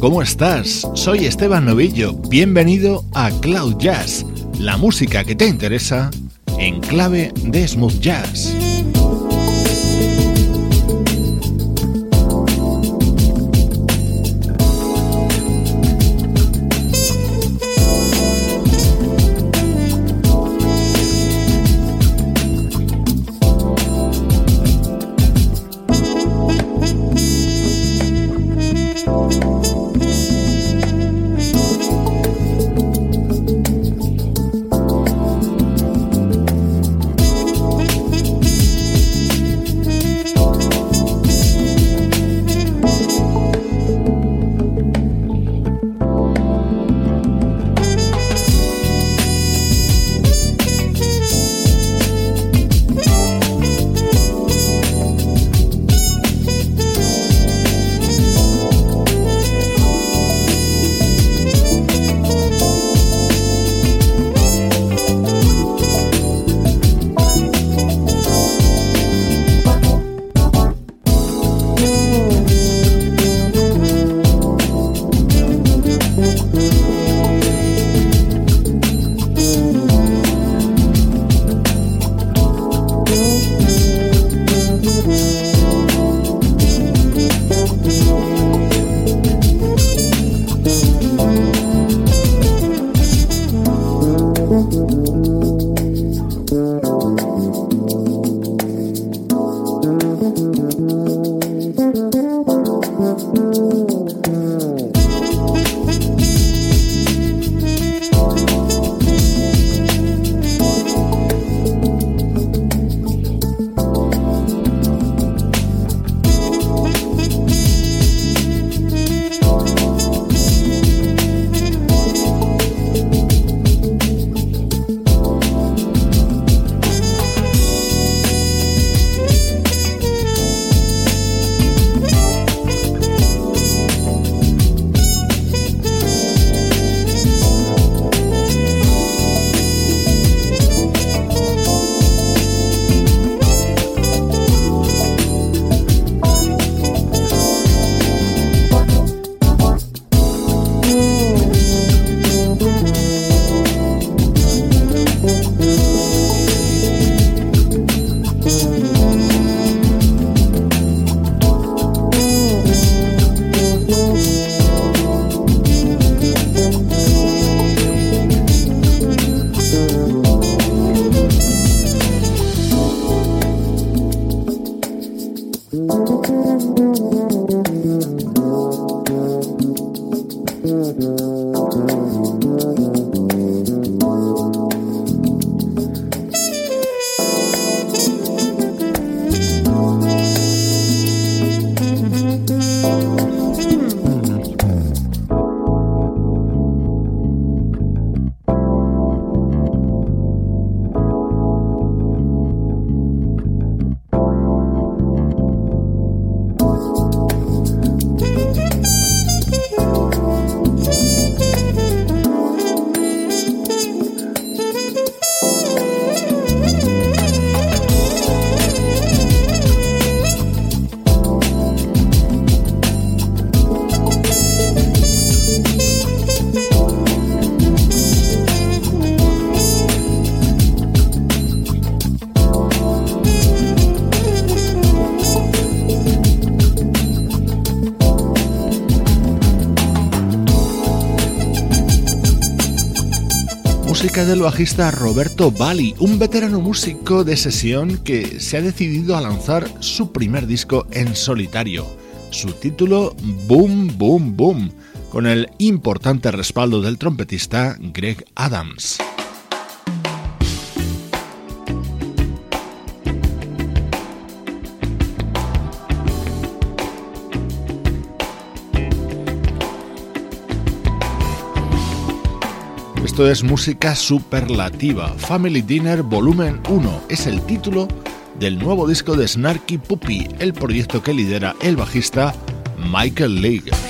¿Cómo estás? Soy Esteban Novillo. Bienvenido a Cloud Jazz, la música que te interesa en clave de smooth jazz. Del bajista Roberto Bali, un veterano músico de sesión que se ha decidido a lanzar su primer disco en solitario. Su título Boom Boom Boom, con el importante respaldo del trompetista Greg Adams. Es música superlativa. Family Dinner Volumen 1 es el título del nuevo disco de Snarky Puppy, el proyecto que lidera el bajista Michael League.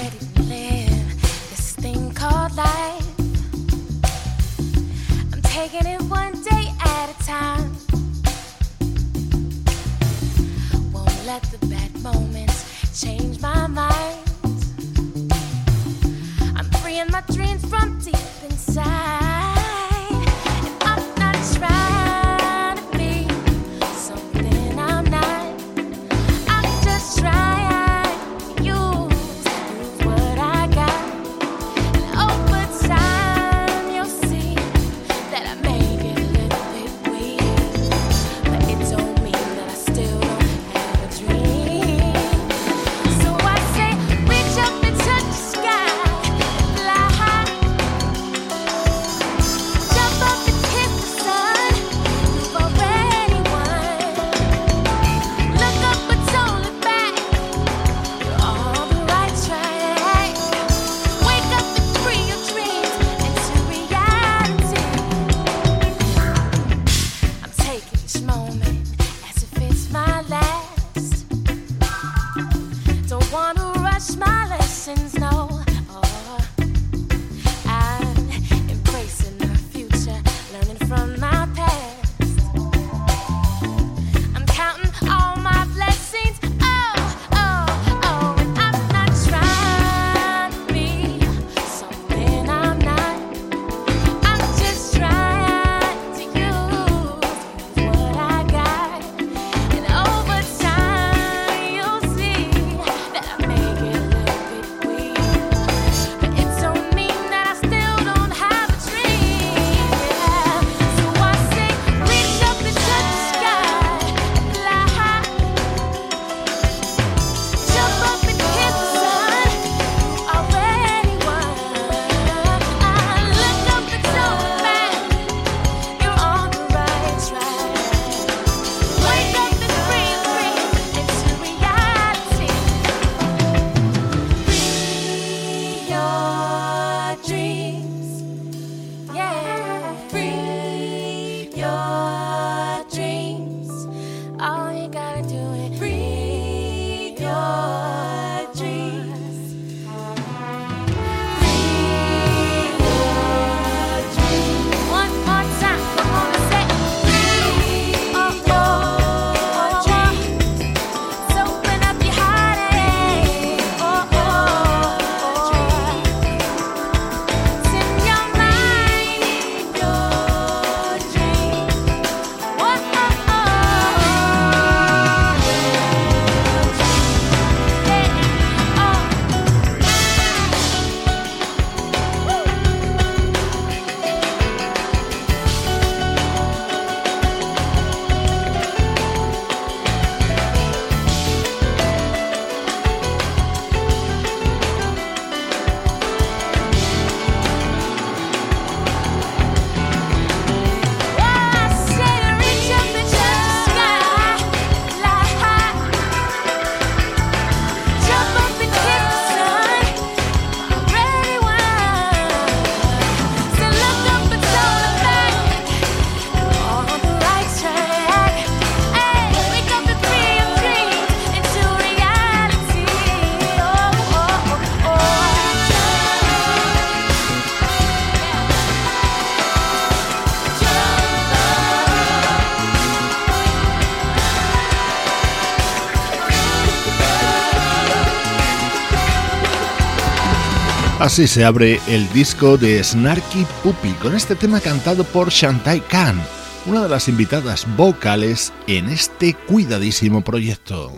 Así se abre el disco de Snarky Puppy con este tema cantado por Shantai Khan, una de las invitadas vocales en este cuidadísimo proyecto.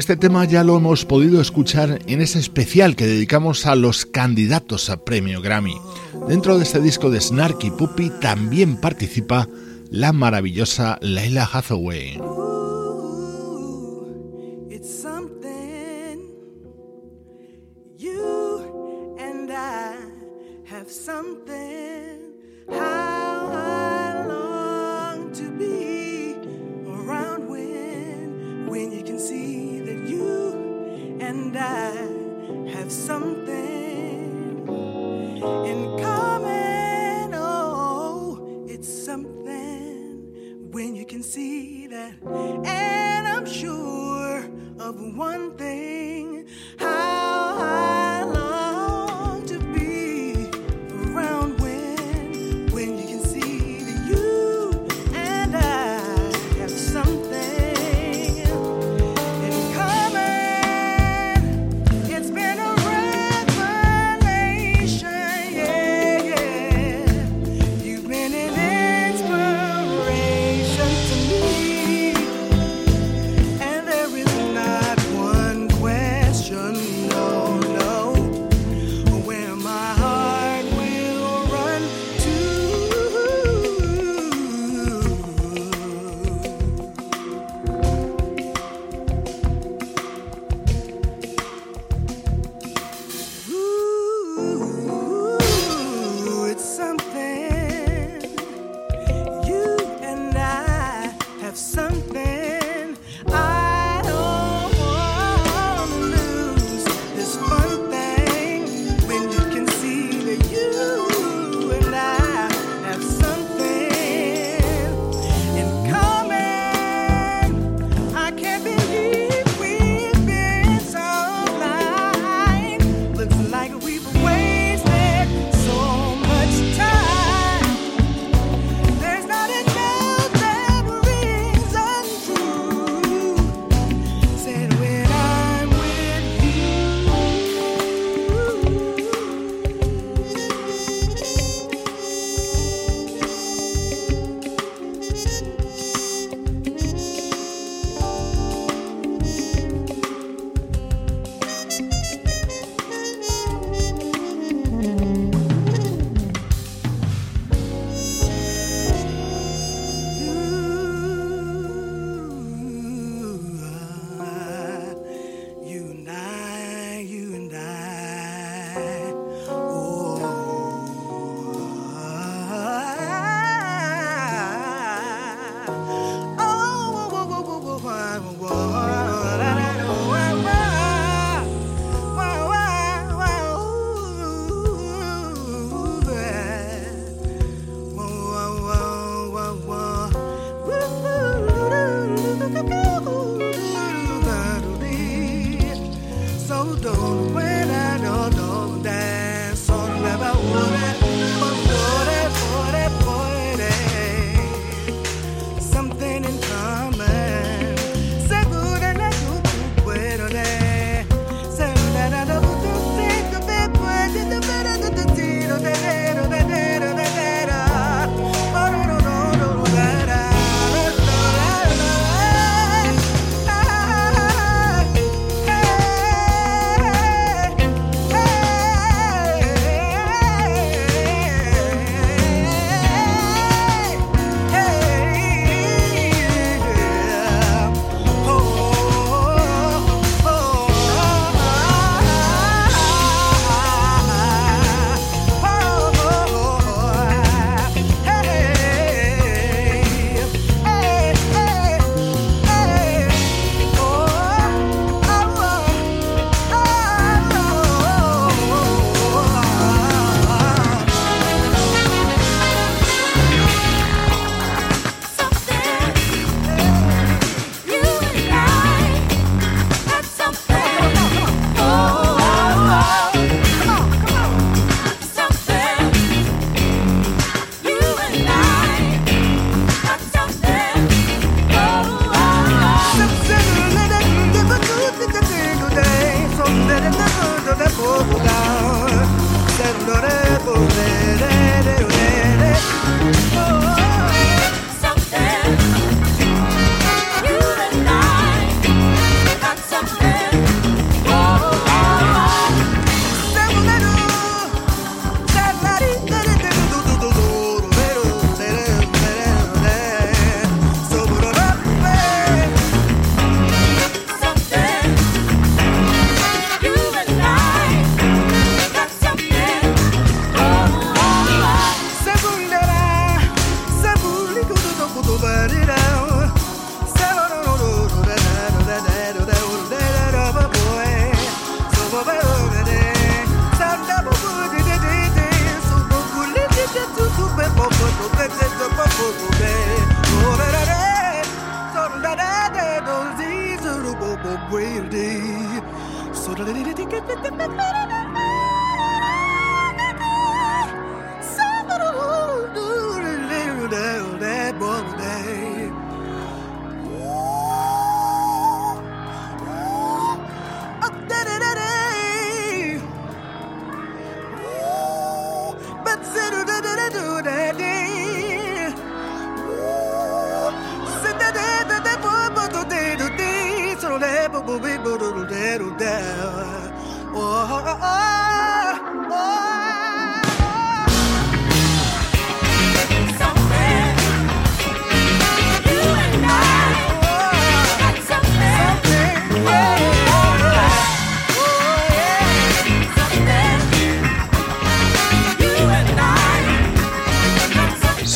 Este tema ya lo hemos podido escuchar en ese especial que dedicamos a los candidatos a premio Grammy. Dentro de este disco de Snarky Puppy también participa la maravillosa Leila Hathaway. and I have something in common. Oh, it's something when you can see that. And I'm sure of one thing. How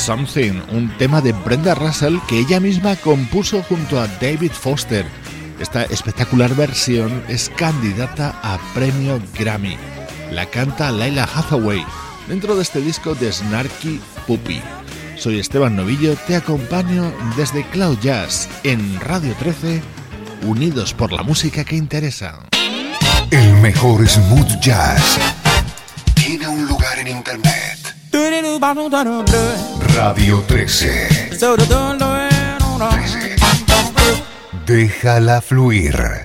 Something, un tema de Brenda Russell que ella misma compuso junto a David Foster. Esta espectacular versión es candidata a premio Grammy. La canta Laila Hathaway dentro de este disco de Snarky Puppy. Soy Esteban Novillo, te acompaño desde Cloud Jazz en Radio 13, unidos por la música que interesa. El mejor smooth jazz tiene un lugar en internet. Radio 13. 13. Déjala fluir.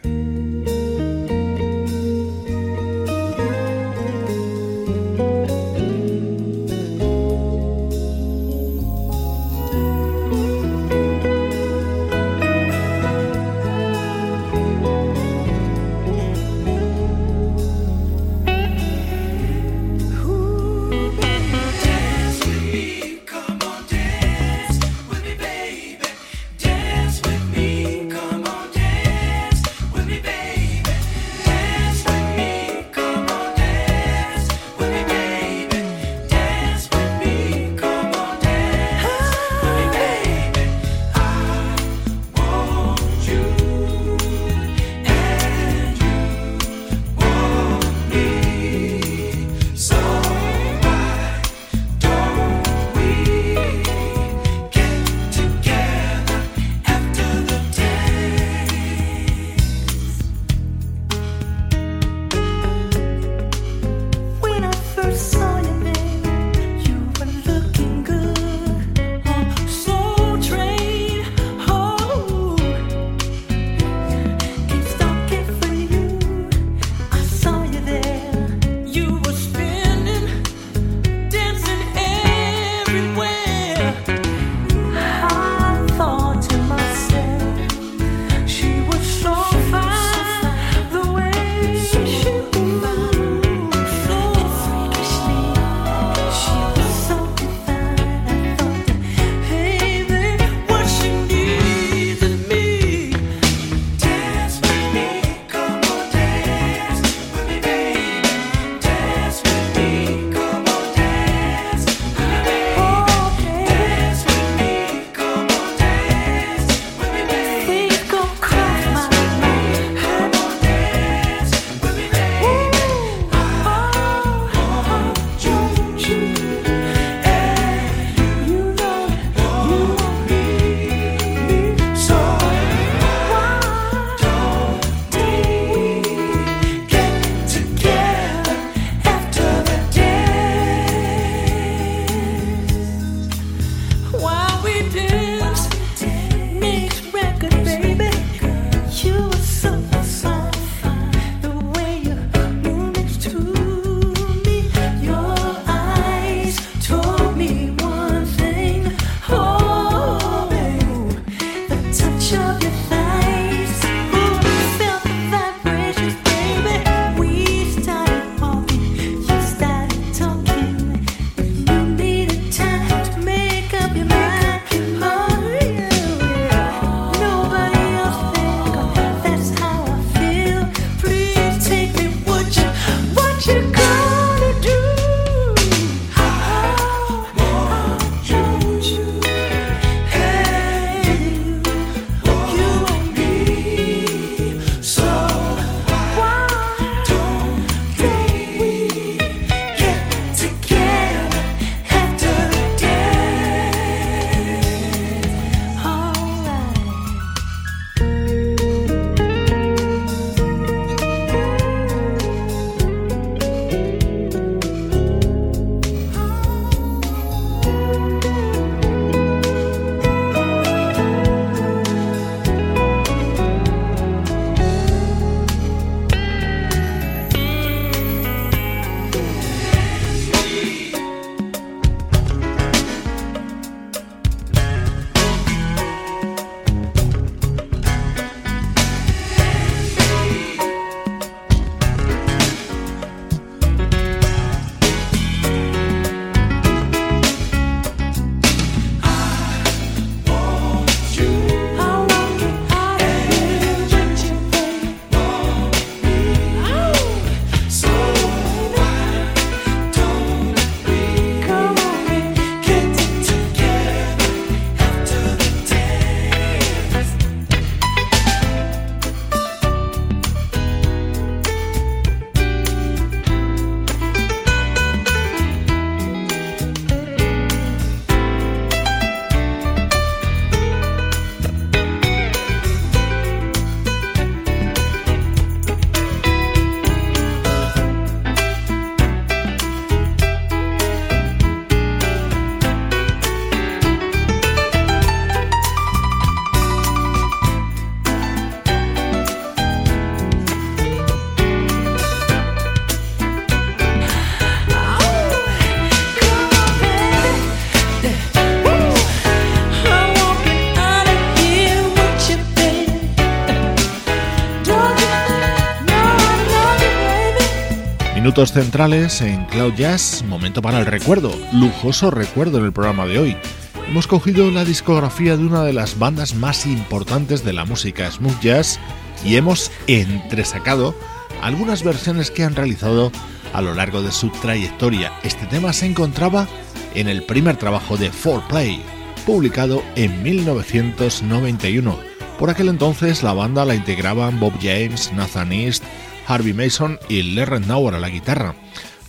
Centrales en Cloud Jazz, momento para el recuerdo, lujoso recuerdo en el programa de hoy. Hemos cogido la discografía de una de las bandas más importantes de la música smooth jazz y hemos entresacado algunas versiones que han realizado a lo largo de su trayectoria. Este tema se encontraba en el primer trabajo de 4Play, publicado en 1991. Por aquel entonces la banda la integraban Bob James, Nathan East, Harvey Mason y Larry Nauer a la guitarra.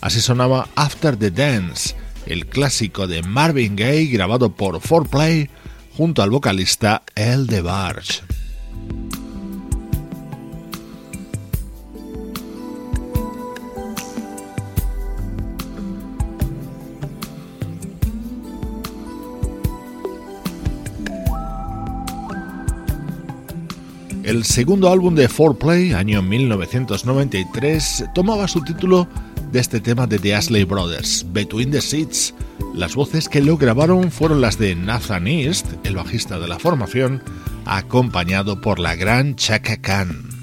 Así sonaba After the Dance, el clásico de Marvin Gaye grabado por 4Play junto al vocalista El DeBarge. El segundo álbum de 4Play, año 1993, tomaba su título de este tema de The Ashley Brothers, Between the Seats. Las voces que lo grabaron fueron las de Nathan East, el bajista de la formación, acompañado por la gran Chaka Khan.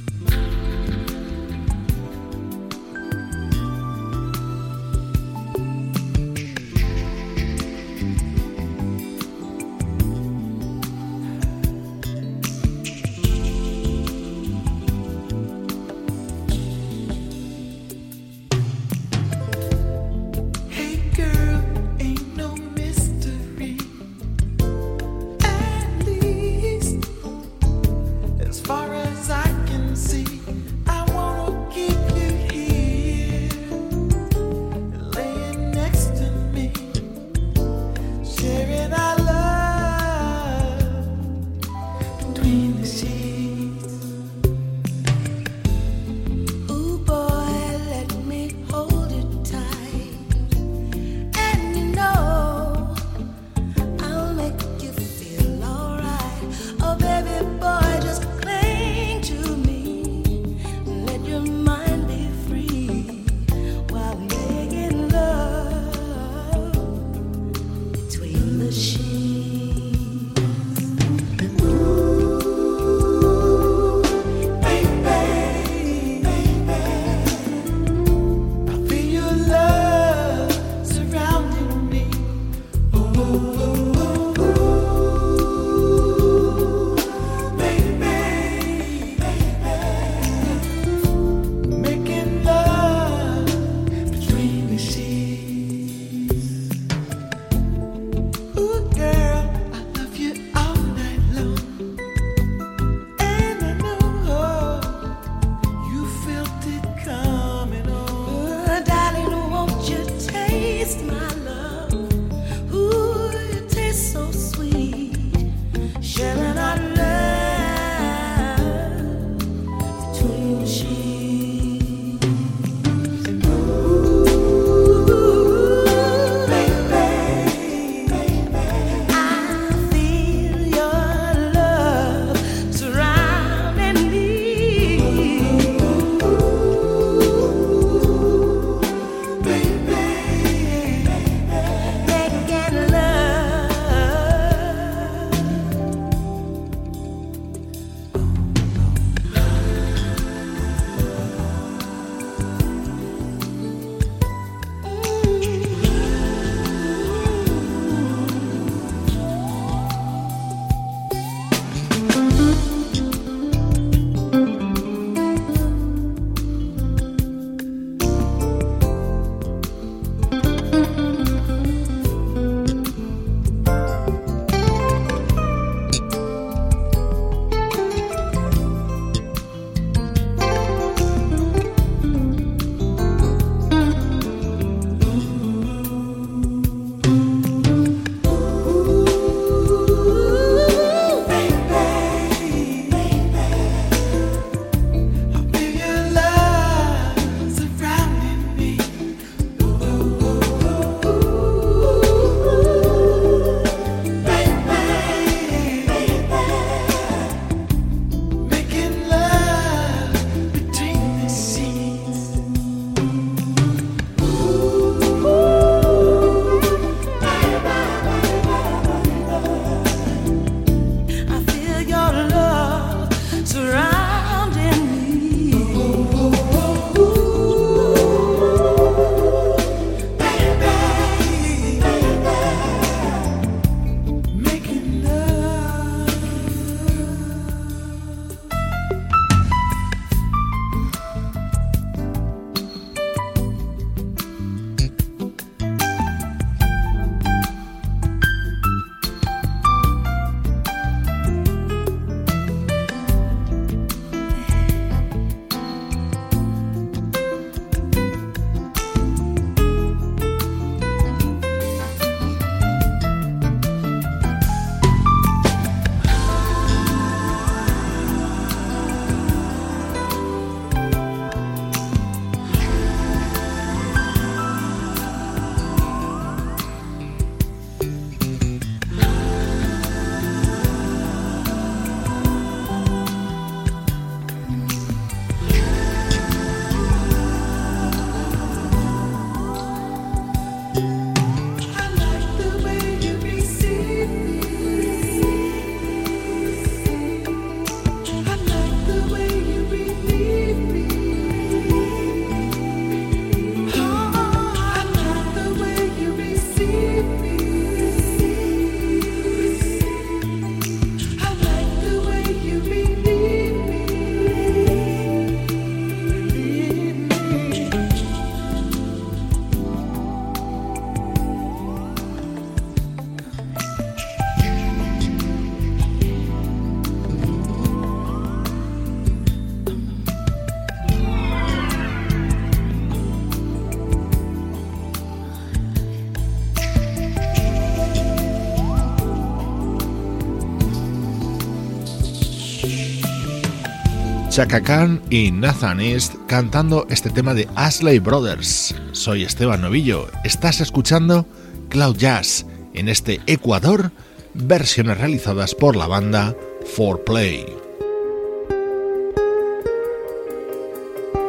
Chaka Khan y Nathan East cantando este tema de Ashley Brothers. Soy Esteban Novillo, estás escuchando Cloud Jazz en este Ecuador, versiones realizadas por la banda 4Play.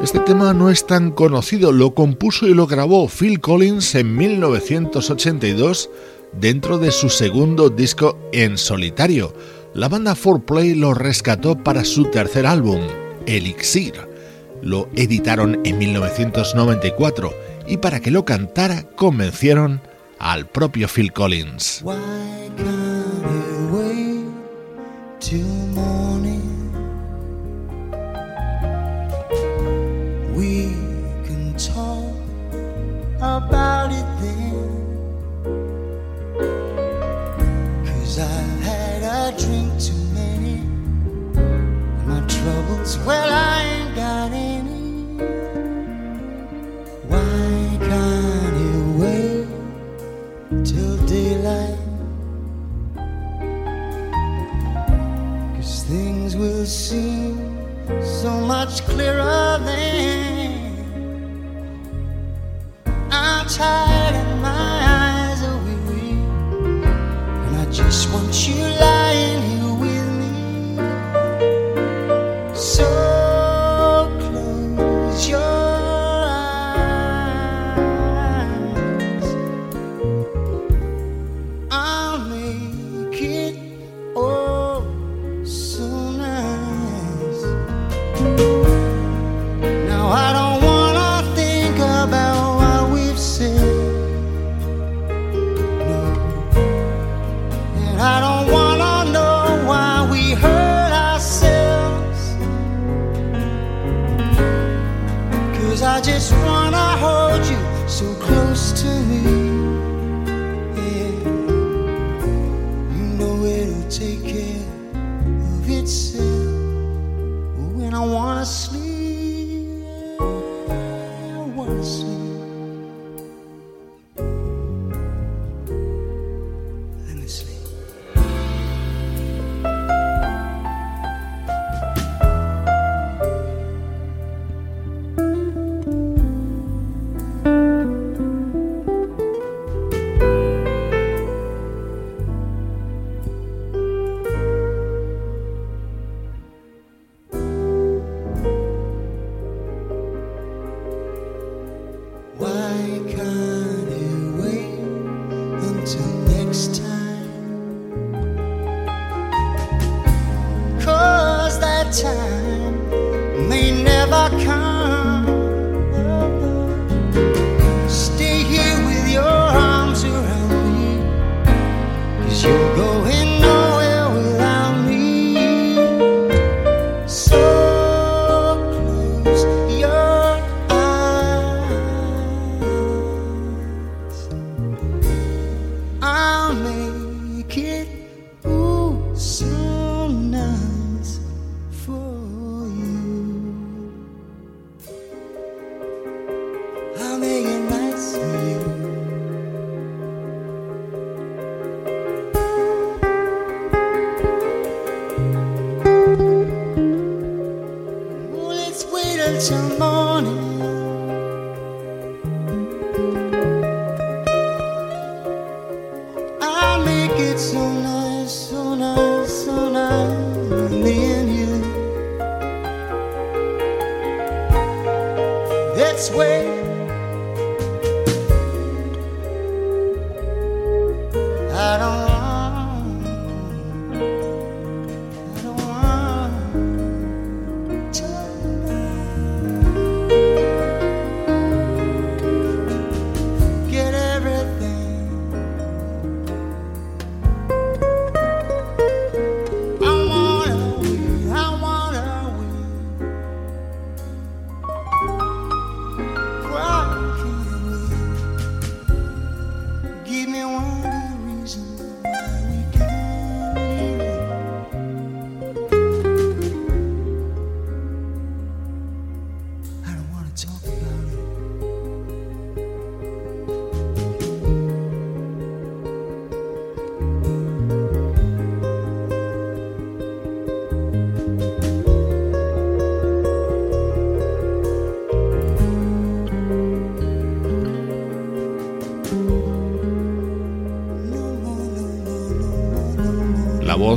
Este tema no es tan conocido, lo compuso y lo grabó Phil Collins en 1982 dentro de su segundo disco en solitario la banda 4Play lo rescató para su tercer álbum, Elixir. Lo editaron en 1994 y para que lo cantara convencieron al propio Phil Collins. Well, I ain't got any. Why can't you wait till daylight? Cause things will seem so much clearer then. I'm tired and my eyes are weary, and I just want you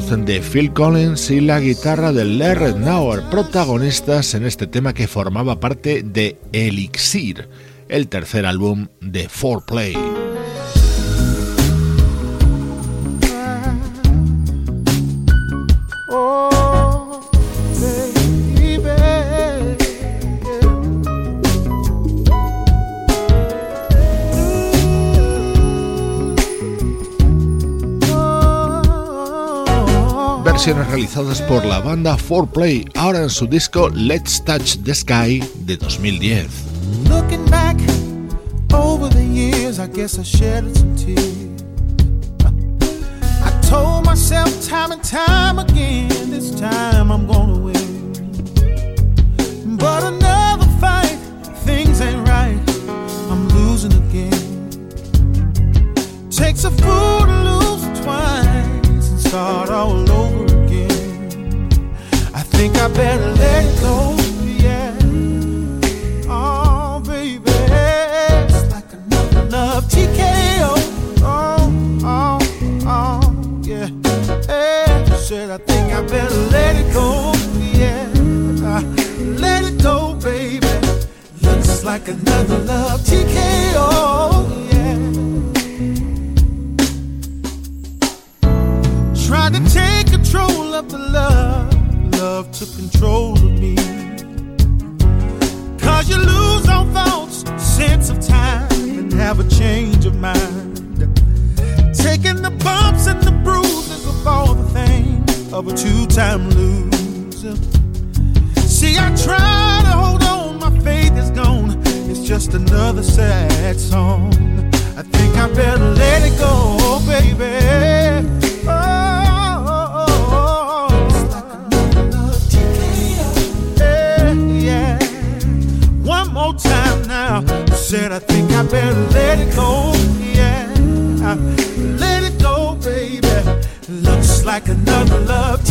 de Phil Collins y la guitarra de Larry Nauer, protagonistas en este tema que formaba parte de Elixir, el tercer álbum de 4Play. realizadas por la banda 4Play, ahora en su disco Let's Touch the Sky de 2010. Looking back over the years, I guess I shed some tears. I told myself time and time again, this time I'm gonna win. But another fight, things ain't right, I'm losing again. Takes a fool to lose twice and start all over think I better let it go. Yeah. Oh, baby. It's like another love TKO. Oh, oh, oh, yeah. Hey, said I think I better let it go. Yeah. Uh, let it go, baby. Looks like another love TKO. Yeah. Trying to take control of the love love took control of me. Cause you lose all thoughts, sense of time, and have a change of mind. Taking the bumps and the bruises of all the things of a two time loser. See, I try to hold on, my faith is gone. It's just another sad song. I think I better let it go, baby. Said I think I better let it go. Yeah, let it go, baby. Looks like another love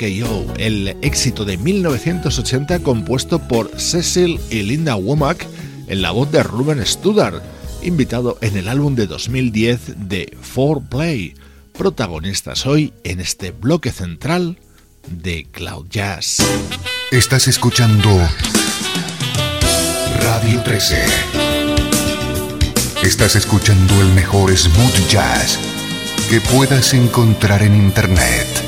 El éxito de 1980 compuesto por Cecil y Linda Womack en la voz de Ruben Studdard, invitado en el álbum de 2010 de 4Play, protagonistas hoy en este bloque central de Cloud Jazz. Estás escuchando Radio 13. Estás escuchando el mejor smooth jazz que puedas encontrar en Internet.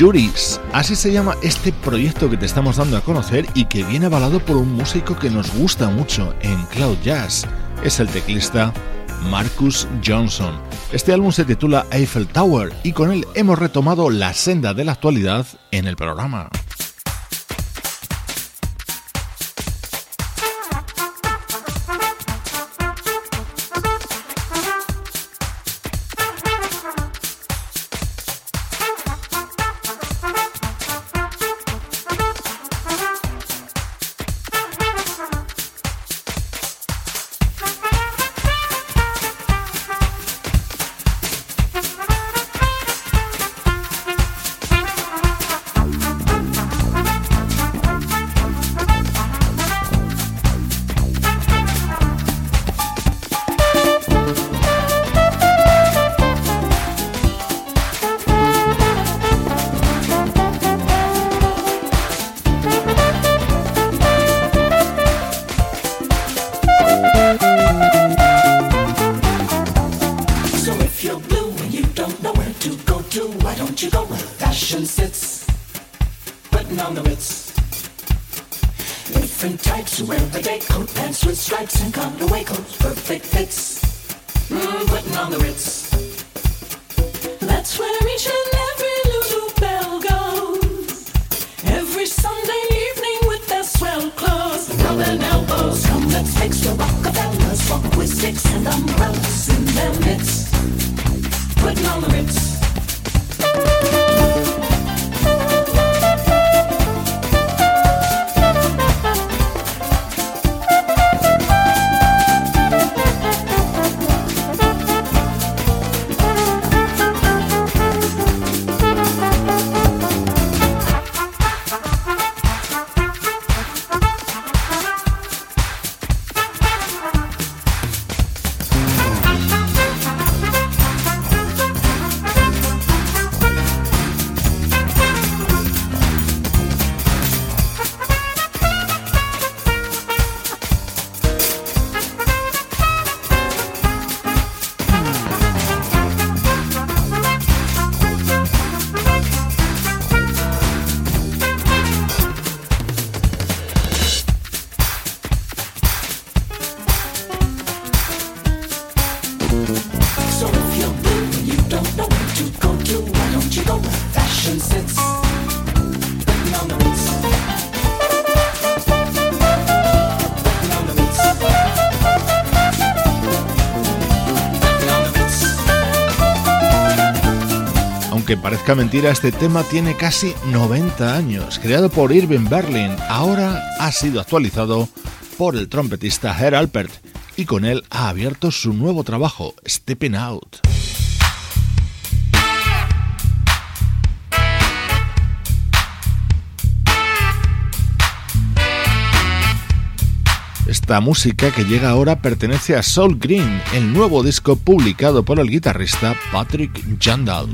Juris. Así se llama este proyecto que te estamos dando a conocer y que viene avalado por un músico que nos gusta mucho en Cloud Jazz. Es el teclista Marcus Johnson. Este álbum se titula Eiffel Tower y con él hemos retomado la senda de la actualidad en el programa. Parezca mentira, este tema tiene casi 90 años. Creado por Irving Berlin, ahora ha sido actualizado por el trompetista Herr Alpert y con él ha abierto su nuevo trabajo, Stepping Out. Esta música que llega ahora pertenece a Soul Green, el nuevo disco publicado por el guitarrista Patrick Jandal.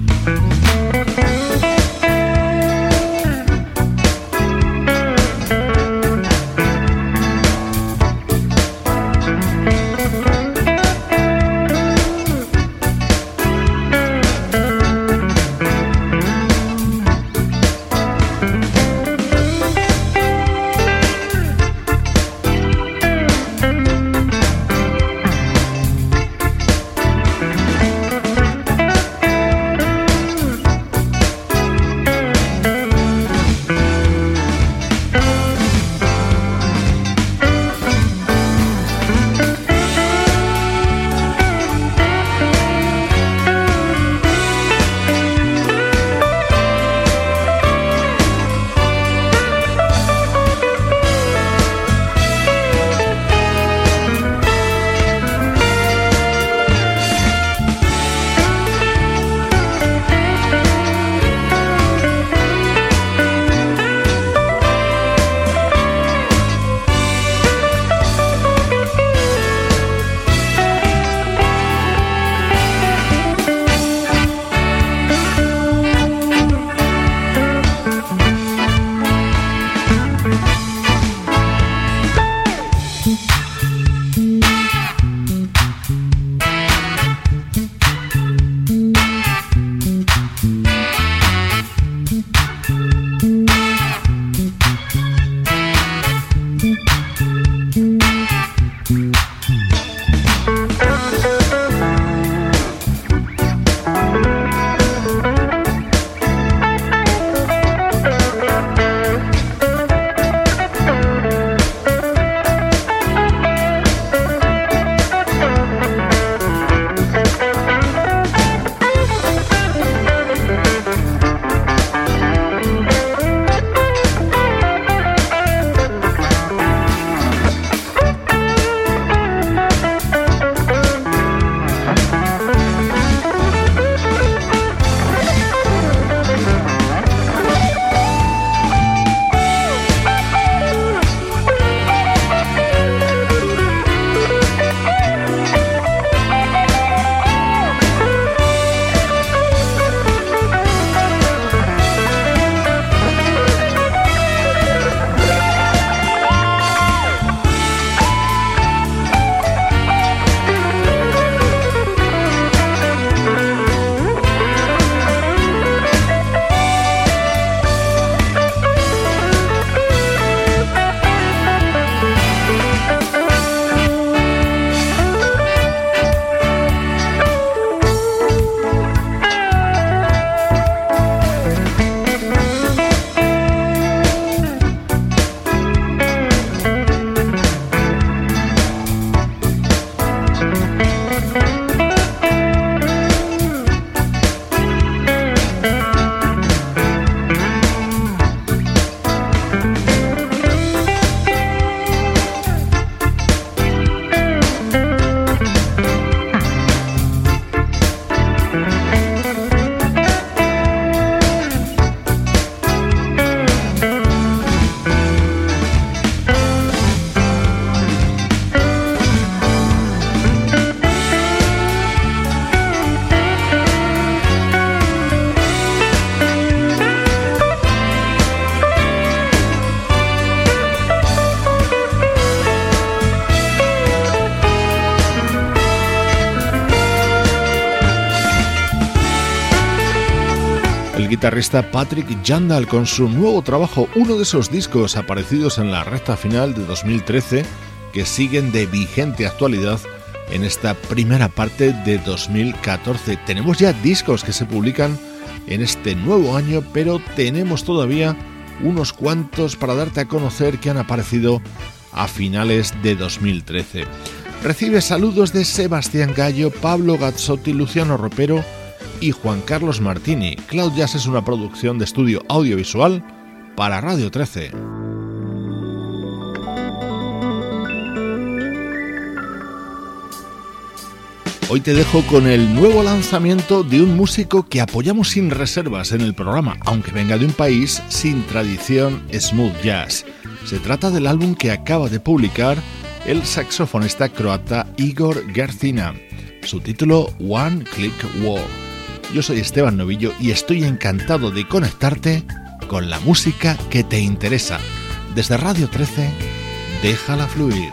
Guitarrista Patrick Jandal con su nuevo trabajo, uno de esos discos aparecidos en la recta final de 2013 que siguen de vigente actualidad en esta primera parte de 2014. Tenemos ya discos que se publican en este nuevo año, pero tenemos todavía unos cuantos para darte a conocer que han aparecido a finales de 2013. Recibe saludos de Sebastián Gallo, Pablo Gazzotti, Luciano Ropero y Juan Carlos Martini. Cloud Jazz es una producción de estudio audiovisual para Radio 13. Hoy te dejo con el nuevo lanzamiento de un músico que apoyamos sin reservas en el programa, aunque venga de un país sin tradición smooth jazz. Se trata del álbum que acaba de publicar el saxofonista croata Igor Gercina. Su título One Click War. Yo soy Esteban Novillo y estoy encantado de conectarte con la música que te interesa. Desde Radio 13, déjala fluir.